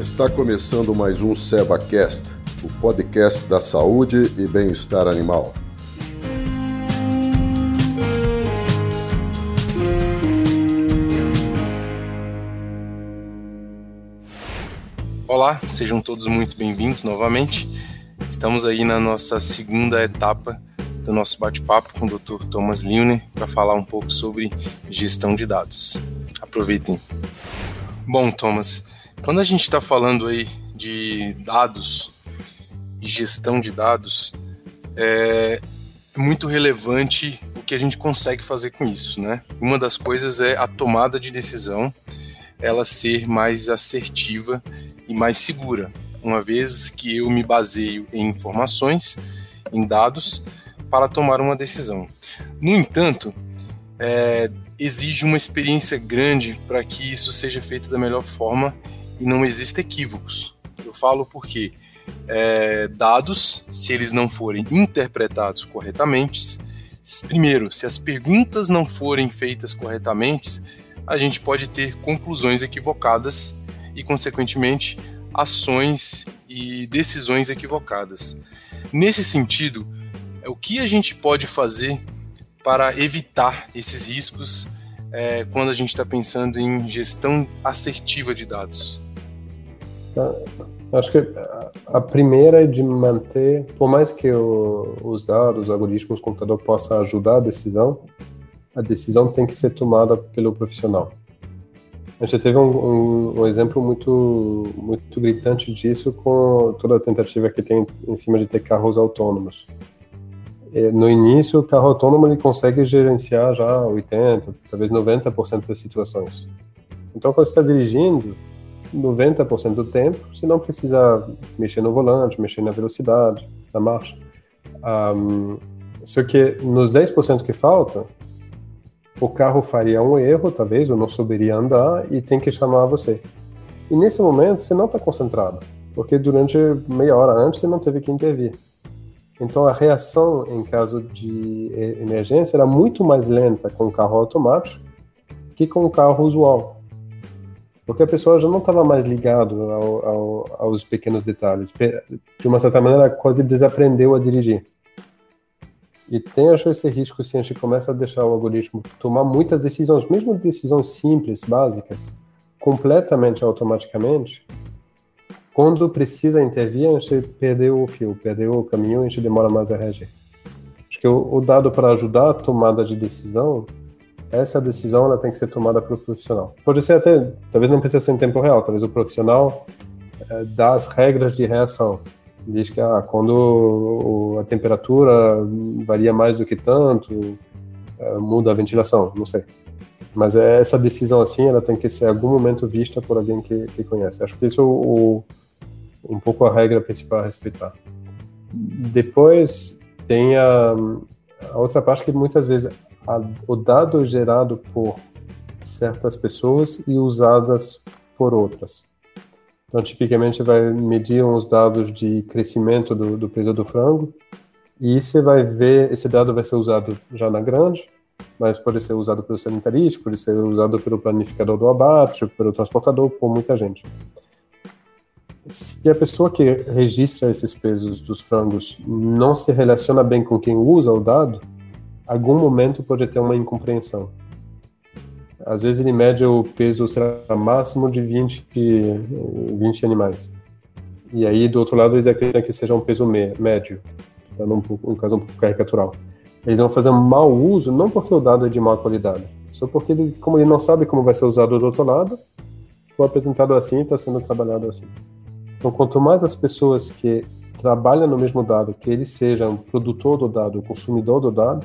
Está começando mais um SevaCast, o podcast da saúde e bem-estar animal. Olá, sejam todos muito bem-vindos novamente. Estamos aí na nossa segunda etapa do nosso bate-papo com o Dr. Thomas Liune para falar um pouco sobre gestão de dados. Aproveitem. Bom, Thomas, quando a gente está falando aí de dados e gestão de dados, é muito relevante o que a gente consegue fazer com isso, né? Uma das coisas é a tomada de decisão, ela ser mais assertiva e mais segura, uma vez que eu me baseio em informações, em dados, para tomar uma decisão. No entanto, é, exige uma experiência grande para que isso seja feito da melhor forma e não existem equívocos. Eu falo porque é, dados, se eles não forem interpretados corretamente, primeiro, se as perguntas não forem feitas corretamente, a gente pode ter conclusões equivocadas e, consequentemente, ações e decisões equivocadas. Nesse sentido, o que a gente pode fazer para evitar esses riscos é, quando a gente está pensando em gestão assertiva de dados? Tá. Acho que a primeira é de manter, por mais que o, os dados, os algoritmos, o computador possa ajudar a decisão, a decisão tem que ser tomada pelo profissional. A gente teve um, um, um, exemplo muito, muito gritante disso com toda a tentativa que tem em cima de ter carros autônomos. É, no início, o carro autônomo ele consegue gerenciar já 80, talvez 90% das situações. Então, quando você está dirigindo, 90% do tempo, você não precisa mexer no volante, mexer na velocidade, na marcha. Um, só que nos 10% que falta, o carro faria um erro, talvez, ou não souberia andar e tem que chamar você. E nesse momento, você não está concentrado, porque durante meia hora antes você não teve que intervir. Então a reação em caso de emergência era muito mais lenta com o carro automático que com o carro usual. Porque a pessoa já não estava mais ligado ao, ao, aos pequenos detalhes. De uma certa maneira, quase desaprendeu a dirigir. E tem acho esse risco se a gente começa a deixar o algoritmo tomar muitas decisões, mesmo decisões simples, básicas, completamente automaticamente, quando precisa intervir, a gente perdeu o fio, perdeu o caminho, a gente demora mais a reagir. Acho que o, o dado para ajudar a tomada de decisão, essa decisão ela tem que ser tomada pelo profissional. Pode ser até, talvez não precise ser em tempo real, talvez o profissional é, dá as regras de reação. Diz que ah, quando a temperatura varia mais do que tanto, é, muda a ventilação, não sei. Mas é, essa decisão assim, ela tem que ser em algum momento vista por alguém que, que conhece. Acho que isso é o, um pouco a regra principal a respeitar. Depois tem a, a outra parte que muitas vezes a, o dado é gerado por certas pessoas e usadas por outras. Então, tipicamente, vai medir uns dados de crescimento do, do peso do frango e você vai ver, esse dado vai ser usado já na grande, mas pode ser usado pelo sanitarista, pode ser usado pelo planificador do abate, pelo transportador, por muita gente se a pessoa que registra esses pesos dos frangos não se relaciona bem com quem usa o dado, algum momento pode ter uma incompreensão. Às vezes ele mede o peso será máximo de 20, 20 animais. E aí, do outro lado, eles acreditam que seja um peso médio, dando um, um caso um pouco caricatural. Eles vão fazer um mau uso, não porque o dado é de má qualidade, só porque, ele, como ele não sabe como vai ser usado do outro lado, foi apresentado assim e está sendo trabalhado assim. Então, quanto mais as pessoas que trabalham no mesmo dado, que eles sejam produtor do dado, consumidor do dado,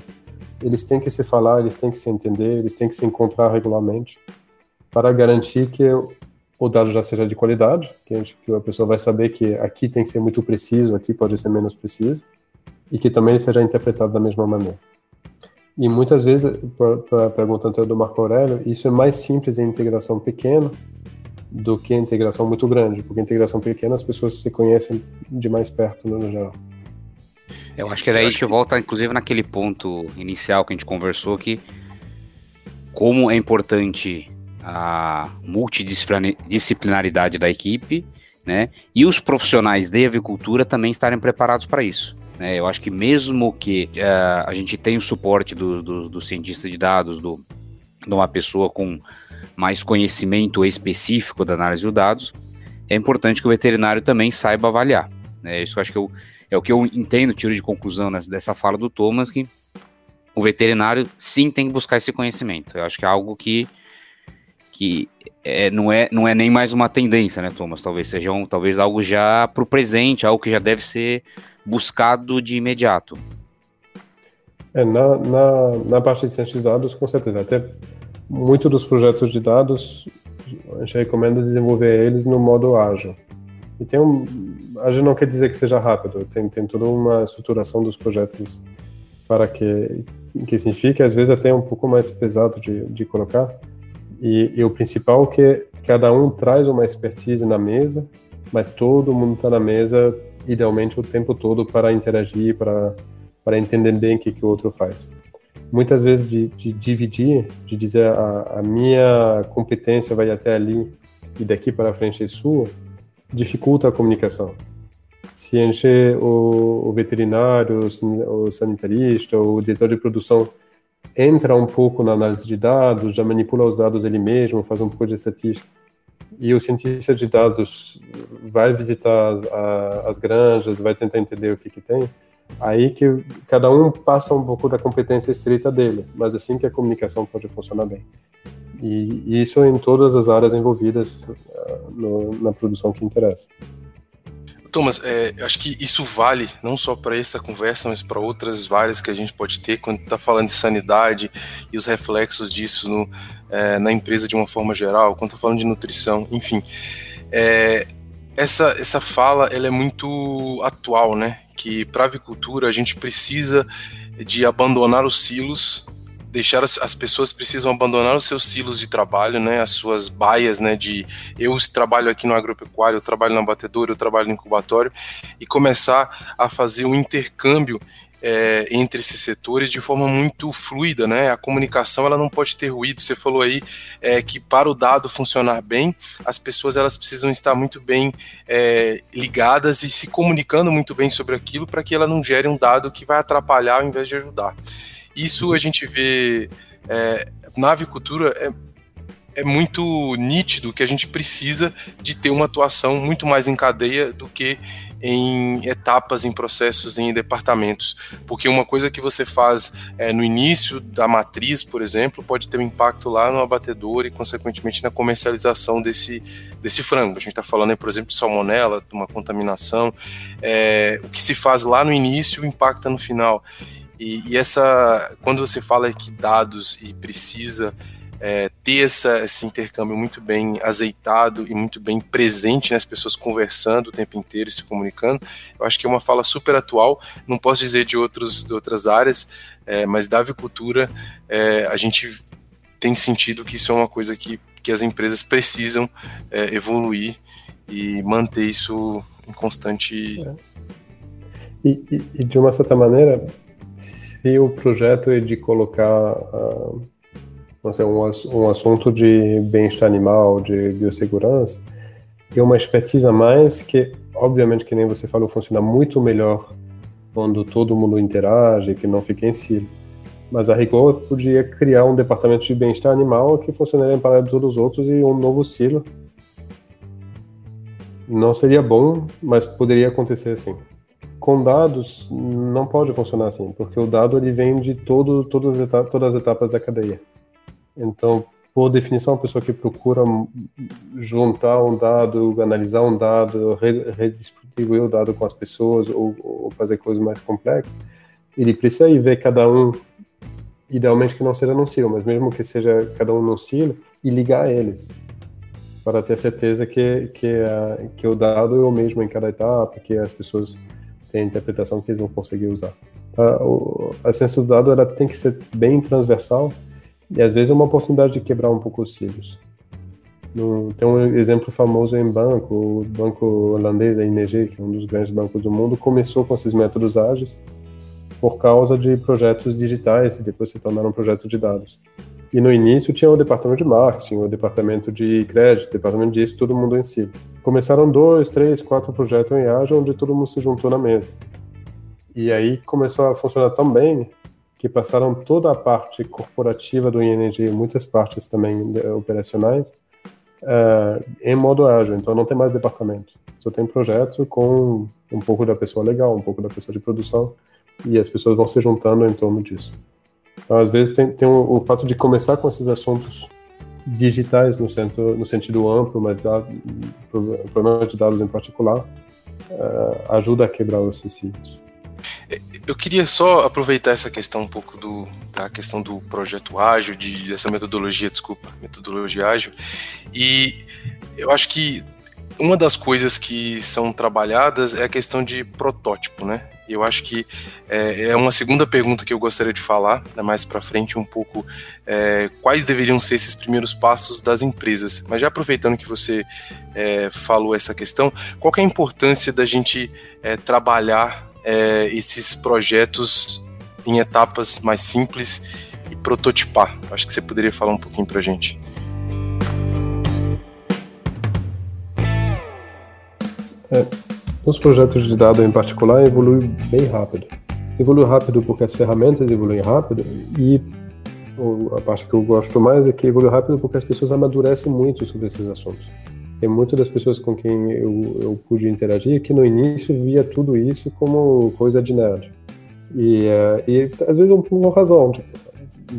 eles têm que se falar, eles têm que se entender, eles têm que se encontrar regularmente para garantir que o dado já seja de qualidade, que a, gente, que a pessoa vai saber que aqui tem que ser muito preciso, aqui pode ser menos preciso, e que também seja interpretado da mesma maneira. E muitas vezes, para a pergunta anterior do Marco Aurélio, isso é mais simples em integração pequena, do que a integração muito grande, porque a integração pequena as pessoas se conhecem de mais perto no geral. Eu acho que daí a gente volta, inclusive, naquele ponto inicial que a gente conversou, que como é importante a multidisciplinaridade da equipe, né? E os profissionais de avicultura também estarem preparados para isso. Né? Eu acho que mesmo que uh, a gente tenha o suporte do, do, do cientista de dados, do, de uma pessoa com mais conhecimento específico da análise de dados, é importante que o veterinário também saiba avaliar. Né? Isso acho que eu, é o que eu entendo, tiro de conclusão nessa, dessa fala do Thomas, que o veterinário sim tem que buscar esse conhecimento. Eu acho que é algo que, que é, não, é, não é nem mais uma tendência, né, Thomas? Talvez seja um, talvez algo já para o presente, algo que já deve ser buscado de imediato. É, na, na, na parte de ciência de dados, com certeza. Até muito dos projetos de dados, a gente recomenda desenvolver eles no modo ágil. E tem um. Ágil não quer dizer que seja rápido, tem, tem toda uma estruturação dos projetos para que, que signifique, às vezes até um pouco mais pesado de, de colocar. E, e o principal é que cada um traz uma expertise na mesa, mas todo mundo está na mesa, idealmente, o tempo todo para interagir, para, para entender bem o que, que o outro faz. Muitas vezes de, de dividir, de dizer a, a minha competência vai até ali e daqui para frente é sua, dificulta a comunicação se encher o, o veterinário, o sanitarista, o diretor de produção entra um pouco na análise de dados, já manipula os dados ele mesmo, faz um pouco de estatística, e o cientista de dados vai visitar as, as granjas, vai tentar entender o que, que tem, aí que cada um passa um pouco da competência estrita dele, mas assim que a comunicação pode funcionar bem. E, isso em todas as áreas envolvidas uh, no, na produção que interessa. Thomas, é, acho que isso vale não só para essa conversa, mas para outras várias que a gente pode ter quando está falando de sanidade e os reflexos disso no, é, na empresa de uma forma geral, quando está falando de nutrição, enfim. É, essa, essa fala ela é muito atual, né? Que para a avicultura a gente precisa de abandonar os silos deixar as, as, pessoas precisam abandonar os seus silos de trabalho, né, as suas baias, né, de eu trabalho aqui no agropecuário, eu trabalho na batedora, eu trabalho no incubatório e começar a fazer um intercâmbio é, entre esses setores de forma muito fluida, né? A comunicação ela não pode ter ruído. Você falou aí é, que para o dado funcionar bem, as pessoas elas precisam estar muito bem é, ligadas e se comunicando muito bem sobre aquilo para que ela não gere um dado que vai atrapalhar ao invés de ajudar. Isso a gente vê é, na avicultura é, é muito nítido que a gente precisa de ter uma atuação muito mais em cadeia do que em etapas, em processos, em departamentos. Porque uma coisa que você faz é, no início da matriz, por exemplo, pode ter um impacto lá no abatedor e, consequentemente, na comercialização desse, desse frango. A gente está falando, por exemplo, de salmonela, de uma contaminação. É, o que se faz lá no início impacta no final. E, e, essa, quando você fala que dados e precisa é, ter essa, esse intercâmbio muito bem azeitado e muito bem presente, né, as pessoas conversando o tempo inteiro e se comunicando, eu acho que é uma fala super atual. Não posso dizer de, outros, de outras áreas, é, mas da avicultura é, a gente tem sentido que isso é uma coisa que, que as empresas precisam é, evoluir e manter isso em constante. É. E, e, e de uma certa maneira, se o projeto é de colocar uh, um, um assunto de bem-estar animal, de biossegurança, é uma expertise a mais que, obviamente, que nem você falou, funciona muito melhor quando todo mundo interage, que não fica em si. Mas a rigor podia criar um departamento de bem-estar animal que funcionaria em paralelo todos os outros e um novo silo. Não seria bom, mas poderia acontecer assim com dados não pode funcionar assim, porque o dado ele vem de todo, todas, as etapas, todas as etapas da cadeia. Então, por definição, a pessoa que procura juntar um dado, analisar um dado, redistribuir o dado com as pessoas ou, ou fazer coisas mais complexas, ele precisa ir ver cada um, idealmente que não seja num silo, mas mesmo que seja cada um num silo, e ligar eles para ter certeza que, que, que o dado é o mesmo em cada etapa, que as pessoas tem a interpretação que eles vão conseguir usar. A, a ciência do dado ela tem que ser bem transversal e às vezes é uma oportunidade de quebrar um pouco os cílios. No, tem um exemplo famoso em banco, o banco holandês, a ING, que é um dos grandes bancos do mundo, começou com esses métodos ágeis por causa de projetos digitais e depois se tornaram projetos de dados. E no início tinha o departamento de marketing, o departamento de crédito, o departamento disso, todo mundo em si. Começaram dois, três, quatro projetos em Agile onde todo mundo se juntou na mesa. E aí começou a funcionar tão bem que passaram toda a parte corporativa do ING, muitas partes também operacionais, uh, em modo ágil. Então não tem mais departamento. Só tem projeto com um pouco da pessoa legal, um pouco da pessoa de produção, e as pessoas vão se juntando em torno disso. Então, às vezes tem, tem o, o fato de começar com esses assuntos digitais no, centro, no sentido amplo, mas dado, problema de dados em particular, uh, ajuda a quebrar esses ciclos. Eu queria só aproveitar essa questão um pouco do da questão do projeto ágil, de dessa metodologia, desculpa, metodologia ágil. E eu acho que uma das coisas que são trabalhadas é a questão de protótipo, né? Eu acho que é, é uma segunda pergunta que eu gostaria de falar, né, mais para frente, um pouco é, quais deveriam ser esses primeiros passos das empresas. Mas já aproveitando que você é, falou essa questão, qual é a importância da gente é, trabalhar é, esses projetos em etapas mais simples e prototipar. Acho que você poderia falar um pouquinho para gente. É, os projetos de dados em particular evoluem bem rápido. Evolui rápido porque as ferramentas evoluem rápido e a parte que eu gosto mais é que evolui rápido porque as pessoas amadurecem muito sobre esses assuntos tem muitas das pessoas com quem eu, eu pude interagir que no início via tudo isso como coisa de nerd. E, uh, e às vezes por uma razão, tipo,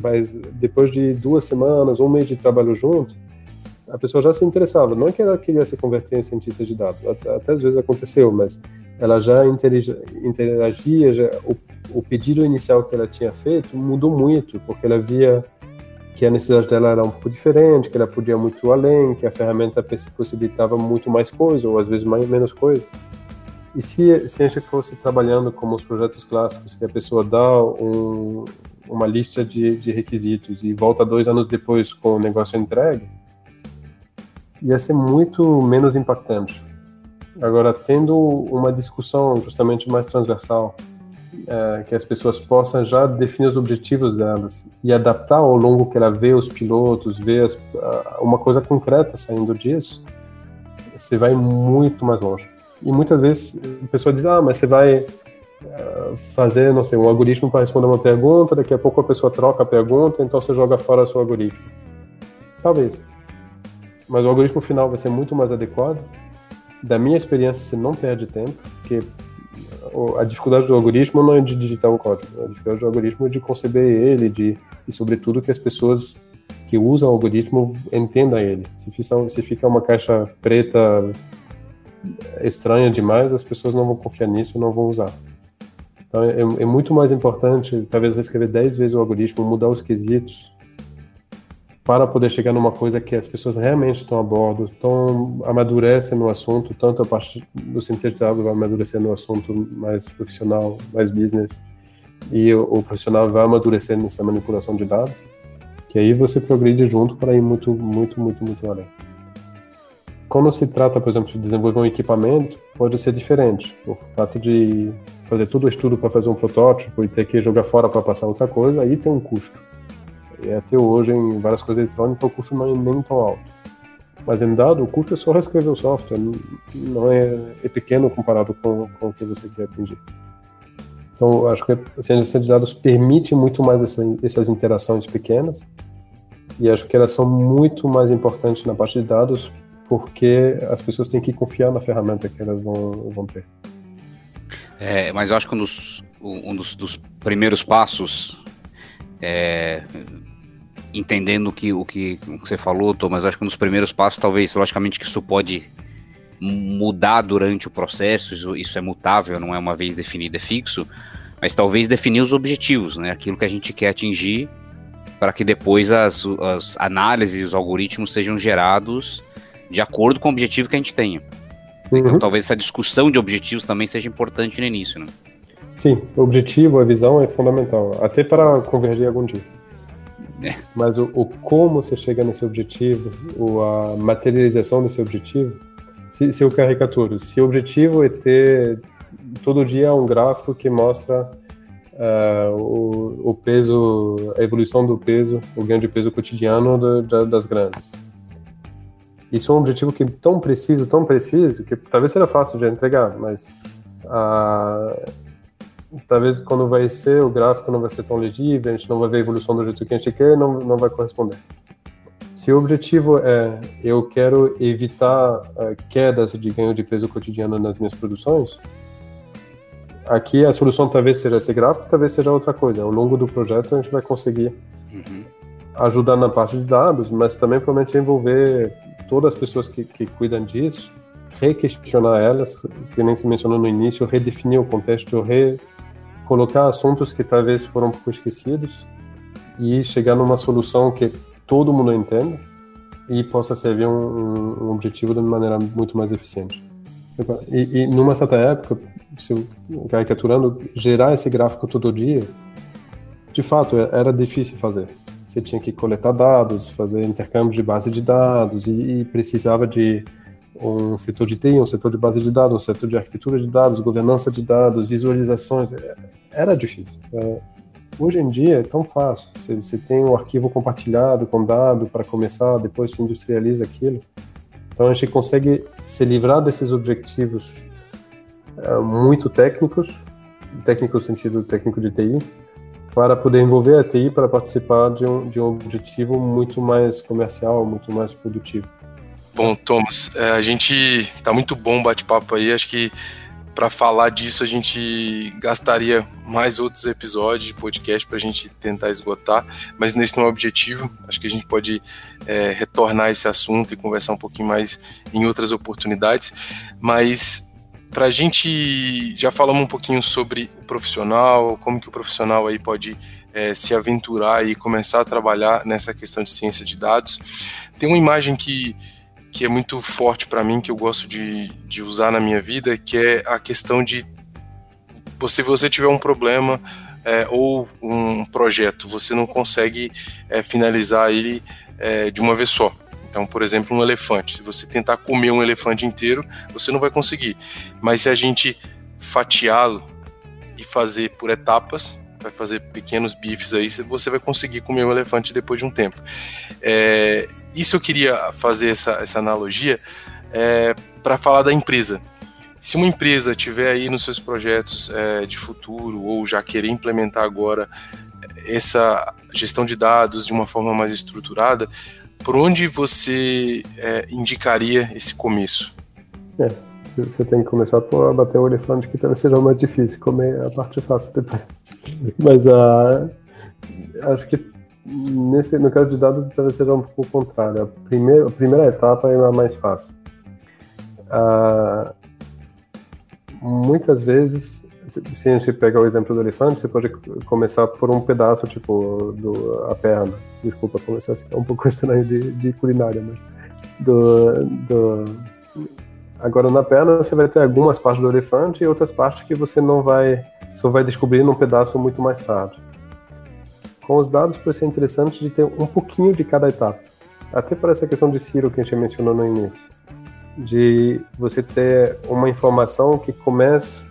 mas depois de duas semanas, um mês de trabalho junto, a pessoa já se interessava. Não é que ela queria se converter em cientista de dados, até, até às vezes aconteceu, mas ela já interagia, já, o, o pedido inicial que ela tinha feito mudou muito, porque ela via que a necessidade dela era um pouco diferente, que ela podia muito além, que a ferramenta possibilitava muito mais coisa, ou às vezes mais, menos coisa. E se, se a gente fosse trabalhando como os projetos clássicos, que a pessoa dá um, uma lista de, de requisitos e volta dois anos depois com o negócio entregue, ia ser muito menos impactante. Agora, tendo uma discussão justamente mais transversal, é, que as pessoas possam já definir os objetivos delas e adaptar ao longo que ela vê os pilotos, vê as, uma coisa concreta saindo disso, você vai muito mais longe. E muitas vezes a pessoa diz, ah, mas você vai uh, fazer, não sei, um algoritmo para responder uma pergunta, daqui a pouco a pessoa troca a pergunta, então você joga fora o seu algoritmo. Talvez. Mas o algoritmo final vai ser muito mais adequado. Da minha experiência, você não perde tempo, porque a dificuldade do algoritmo não é de digitar o código, a dificuldade do algoritmo é de conceber ele, de, e sobretudo que as pessoas que usam o algoritmo entendam ele. Se fica, se fica uma caixa preta estranha demais, as pessoas não vão confiar nisso, não vão usar. Então é, é muito mais importante, talvez, reescrever 10 vezes o algoritmo, mudar os quesitos, para poder chegar numa coisa que as pessoas realmente estão a bordo, estão amadurecem no assunto, tanto a parte do cientista vai amadurecer no assunto mais profissional, mais business, e o, o, profissional vai amadurecer nessa manipulação de dados, que aí você progride junto para ir muito, muito, muito, muito além. Quando se trata, por exemplo, de desenvolver um equipamento, pode ser diferente. O fato de fazer todo o estudo para fazer um protótipo e ter que jogar fora para passar outra coisa, aí tem um custo e até hoje, em várias coisas eletrônicas, o custo não é nem tão alto. Mas em dado, o custo é só reescrever o software, não é, é pequeno comparado com, com o que você quer atingir. Então, acho que a ciência de dados permite muito mais essa, essas interações pequenas, e acho que elas são muito mais importantes na parte de dados, porque as pessoas têm que confiar na ferramenta que elas vão, vão ter. É, mas eu acho que um dos, um dos, dos primeiros passos é, entendendo que, o, que, o que você falou, Thomas, acho que um dos primeiros passos, talvez, logicamente que isso pode mudar durante o processo, isso, isso é mutável, não é uma vez definido, é fixo, mas talvez definir os objetivos, né? Aquilo que a gente quer atingir, para que depois as, as análises e os algoritmos sejam gerados de acordo com o objetivo que a gente tenha. Então, uhum. Então talvez essa discussão de objetivos também seja importante no início, né? Sim, o objetivo, a visão é fundamental, até para convergir algum dia. É. Mas o, o, como você chega nesse objetivo, o, a materialização desse objetivo, se, se eu caricaturo, se o objetivo é ter todo dia um gráfico que mostra uh, o, o, peso, a evolução do peso, o ganho de peso cotidiano do, da, das grandes. Isso é um objetivo que é tão preciso, tão preciso, que talvez seja fácil de entregar, mas uh, talvez quando vai ser, o gráfico não vai ser tão legível, a gente não vai ver a evolução do jeito que a gente quer, não, não vai corresponder. Se o objetivo é eu quero evitar uh, quedas de ganho de peso cotidiano nas minhas produções, aqui a solução talvez seja esse gráfico, talvez seja outra coisa. Ao longo do projeto a gente vai conseguir uhum. ajudar na parte de dados, mas também provavelmente envolver todas as pessoas que, que cuidam disso, requestionar elas, que nem se mencionou no início, redefinir o contexto, re colocar assuntos que talvez foram um pouco esquecidos e chegar numa solução que todo mundo entenda e possa servir um, um objetivo de maneira muito mais eficiente. E, e numa certa época, se eu, caricaturando, gerar esse gráfico todo dia, de fato, era difícil fazer. Você tinha que coletar dados, fazer intercâmbio de base de dados e, e precisava de um setor de TI, um setor de base de dados, um setor de arquitetura de dados, governança de dados, visualizações. Era difícil. É, hoje em dia é tão fácil. Você, você tem um arquivo compartilhado com dado para começar, depois se industrializa aquilo. Então a gente consegue se livrar desses objetivos é, muito técnicos, técnico no sentido técnico de TI, para poder envolver a TI para participar de um, de um objetivo muito mais comercial, muito mais produtivo. Bom, Thomas, é, a gente tá muito bom bate-papo aí. Acho que para falar disso a gente gastaria mais outros episódios de podcast para a gente tentar esgotar, mas nesse não é o objetivo. Acho que a gente pode é, retornar esse assunto e conversar um pouquinho mais em outras oportunidades. Mas para a gente já falamos um pouquinho sobre o profissional, como que o profissional aí pode é, se aventurar e começar a trabalhar nessa questão de ciência de dados. Tem uma imagem que que é muito forte para mim, que eu gosto de, de usar na minha vida, que é a questão de se você tiver um problema é, ou um projeto, você não consegue é, finalizar ele é, de uma vez só. Então, por exemplo, um elefante. Se você tentar comer um elefante inteiro, você não vai conseguir. Mas se a gente fatiá-lo e fazer por etapas, vai fazer pequenos bifes aí, você vai conseguir comer um elefante depois de um tempo. É, isso eu queria fazer essa, essa analogia é, para falar da empresa. Se uma empresa tiver aí nos seus projetos é, de futuro ou já querer implementar agora essa gestão de dados de uma forma mais estruturada, por onde você é, indicaria esse começo? É, você tem que começar por bater o elefante, que talvez seja mais difícil, comer a parte fácil depois. Mas uh, acho que nesse, no caso de dados, talvez seja um pouco o contrário. A primeira, a primeira etapa é a mais fácil. Ah, muitas vezes, se a gente pegar o exemplo do elefante, você pode começar por um pedaço, tipo, do, a perna. Desculpa, começar a ficar um pouco estranho de, de culinária, mas. Do, do, agora, na perna, você vai ter algumas partes do elefante e outras partes que você não vai. Só vai descobrir num pedaço muito mais tarde. Com os dados pode ser interessante de ter um pouquinho de cada etapa. Até para essa questão de Ciro que a gente mencionou no início. De você ter uma informação que começa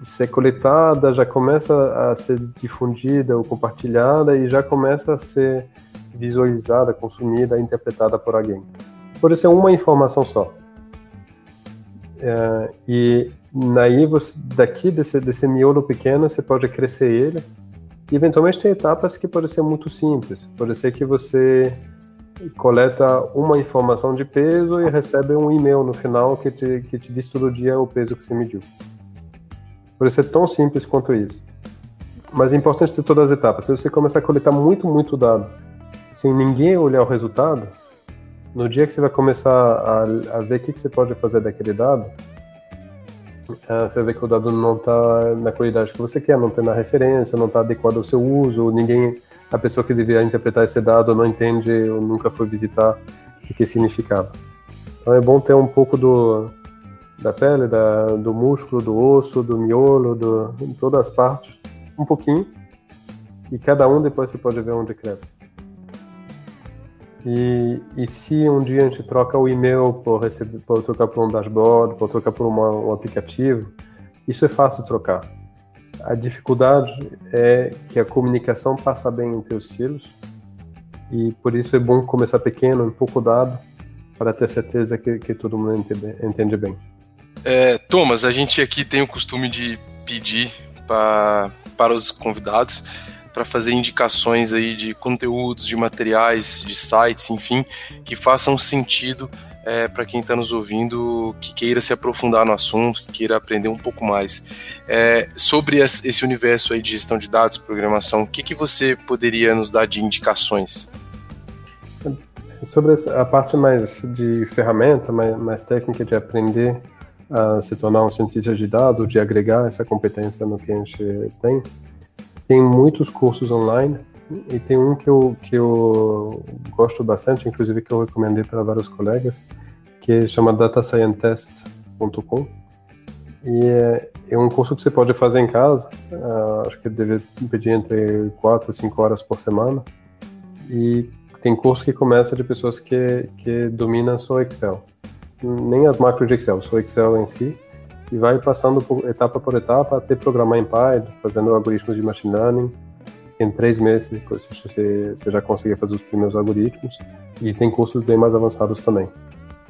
a ser coletada, já começa a ser difundida ou compartilhada e já começa a ser visualizada, consumida, interpretada por alguém. Pode ser uma informação só. É, e daí você, daqui desse, desse miolo pequeno você pode crescer ele eventualmente tem etapas que podem ser muito simples. Pode ser que você coleta uma informação de peso e recebe um e-mail no final que te, que te diz todo dia o peso que você mediu. Pode ser tão simples quanto isso. Mas é importante ter todas as etapas. Se você começar a coletar muito, muito dado, sem ninguém olhar o resultado, no dia que você vai começar a, a ver o que, que você pode fazer daquele dado, você vê que o dado não está na qualidade que você quer, não tem na referência, não está adequado ao seu uso, ninguém, a pessoa que devia interpretar esse dado não entende ou nunca foi visitar o que significava. Então é bom ter um pouco do, da pele, da, do músculo, do osso, do miolo, do, de todas as partes, um pouquinho, e cada um depois você pode ver onde cresce. E, e se um dia a gente troca o e-mail por, receber, por trocar por um dashboard, por trocar por uma, um aplicativo, isso é fácil trocar. A dificuldade é que a comunicação passa bem entre os silos e por isso é bom começar pequeno, um pouco dado, para ter certeza que, que todo mundo entende, entende bem. É, Thomas, a gente aqui tem o costume de pedir pra, para os convidados para fazer indicações aí de conteúdos, de materiais, de sites, enfim, que façam sentido é, para quem está nos ouvindo, que queira se aprofundar no assunto, que queira aprender um pouco mais. É, sobre esse universo aí de gestão de dados, programação, o que, que você poderia nos dar de indicações? Sobre a parte mais de ferramenta, mais, mais técnica de aprender a se tornar um cientista de dados, de agregar essa competência no que a gente tem, tem muitos cursos online e tem um que eu, que eu gosto bastante, inclusive que eu recomendei para vários colegas, que chama datascientist.com e é, é, um curso que você pode fazer em casa, uh, acho que deve pedir entre 4 e 5 horas por semana e tem curso que começa de pessoas que, que dominam só Excel. Nem as macros de Excel, só Excel em si. E vai passando por, etapa por etapa até programar em Python, fazendo algoritmos de machine learning. Em três meses você, você já consegue fazer os primeiros algoritmos. E tem cursos bem mais avançados também.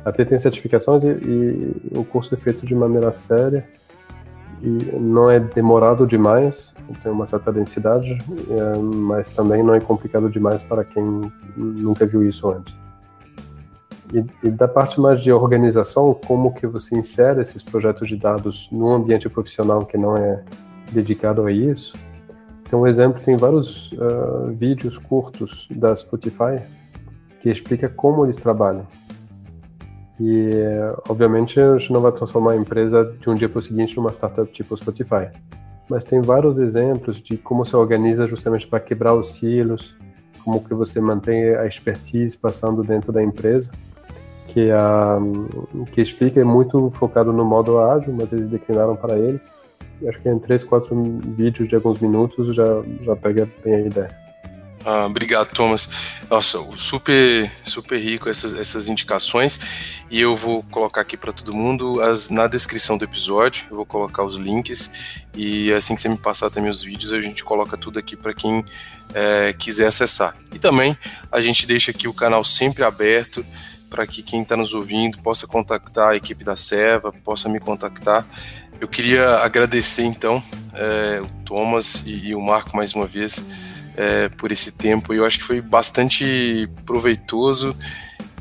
Até tem certificações e, e o curso é feito de maneira séria e não é demorado demais, tem uma certa densidade, é, mas também não é complicado demais para quem nunca viu isso antes. E, e, da parte mais de organização, como que você insere esses projetos de dados num ambiente profissional que não é dedicado a isso. Então, um exemplo, tem vários uh, vídeos curtos da Spotify que explica como eles trabalham. E, obviamente, a gente não vai transformar a empresa de um dia para o seguinte numa startup tipo Spotify. Mas tem vários exemplos de como se organiza justamente para quebrar os silos, como que você mantém a expertise passando dentro da empresa, que a que explica é muito focado no modo ágil, mas eles declinaram para eles. Acho que em três, quatro vídeos de alguns minutos já já pega bem a ideia. Ah, obrigado, Thomas. Nossa, super, super rico essas, essas indicações. E eu vou colocar aqui para todo mundo as, na descrição do episódio. Eu vou colocar os links. E assim que você me passar também os vídeos, a gente coloca tudo aqui para quem é, quiser acessar. E também a gente deixa aqui o canal sempre aberto para que quem está nos ouvindo possa contactar a equipe da Serva, possa me contactar. Eu queria agradecer então é, o Thomas e, e o Marco mais uma vez é, por esse tempo. Eu acho que foi bastante proveitoso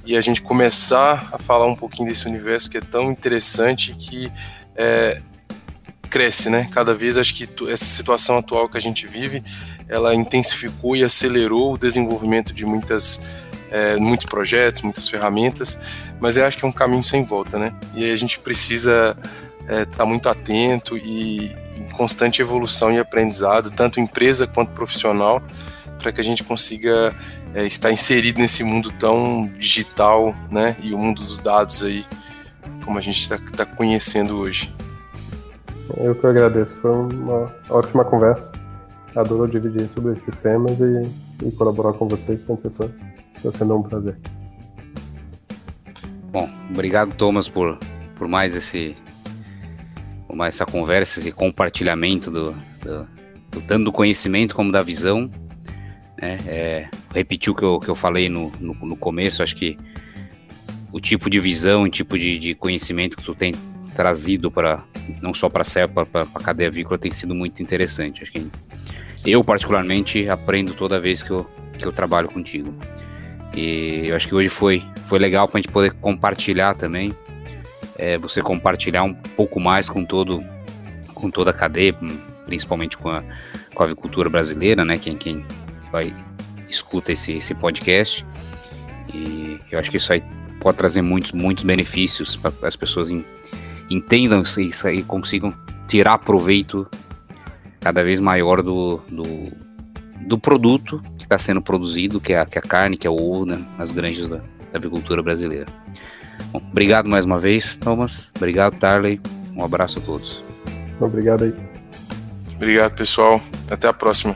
e a gente começar a falar um pouquinho desse universo que é tão interessante que é, cresce, né? Cada vez acho que essa situação atual que a gente vive, ela intensificou e acelerou o desenvolvimento de muitas é, muitos projetos, muitas ferramentas, mas eu acho que é um caminho sem volta, né? E a gente precisa estar é, tá muito atento e, constante evolução e aprendizado, tanto empresa quanto profissional, para que a gente consiga é, estar inserido nesse mundo tão digital, né? E o mundo dos dados aí, como a gente está tá conhecendo hoje. Eu que agradeço, foi uma ótima conversa. Adoro dividir sobre esses temas e, e colaborar com vocês sempre foi. Está sendo um prazer. Bom, obrigado Thomas por, por mais esse mais essa conversa, esse compartilhamento do, do, do tanto do conhecimento como da visão. Né? É, repetir o que eu, que eu falei no, no, no, começo, acho que o tipo de visão, o tipo de, de conhecimento que tu tem trazido para não só para a CEPA, para a cadeia avícola tem sido muito interessante. Acho que eu particularmente aprendo toda vez que eu, que eu trabalho contigo. E eu acho que hoje foi, foi legal para a gente poder compartilhar também é, você compartilhar um pouco mais com todo com toda a cadeia, principalmente com a, com a avicultura brasileira, né? Quem, quem vai escuta esse, esse podcast. E eu acho que isso aí pode trazer muitos, muitos benefícios para as pessoas in, entendam isso e consigam tirar proveito cada vez maior do, do, do produto está sendo produzido, que é, a, que é a carne, que é o ovo né, nas granjas da, da avicultura brasileira. Bom, obrigado mais uma vez, Thomas. Obrigado, Tarley. Um abraço a todos. Obrigado aí. Obrigado, pessoal. Até a próxima.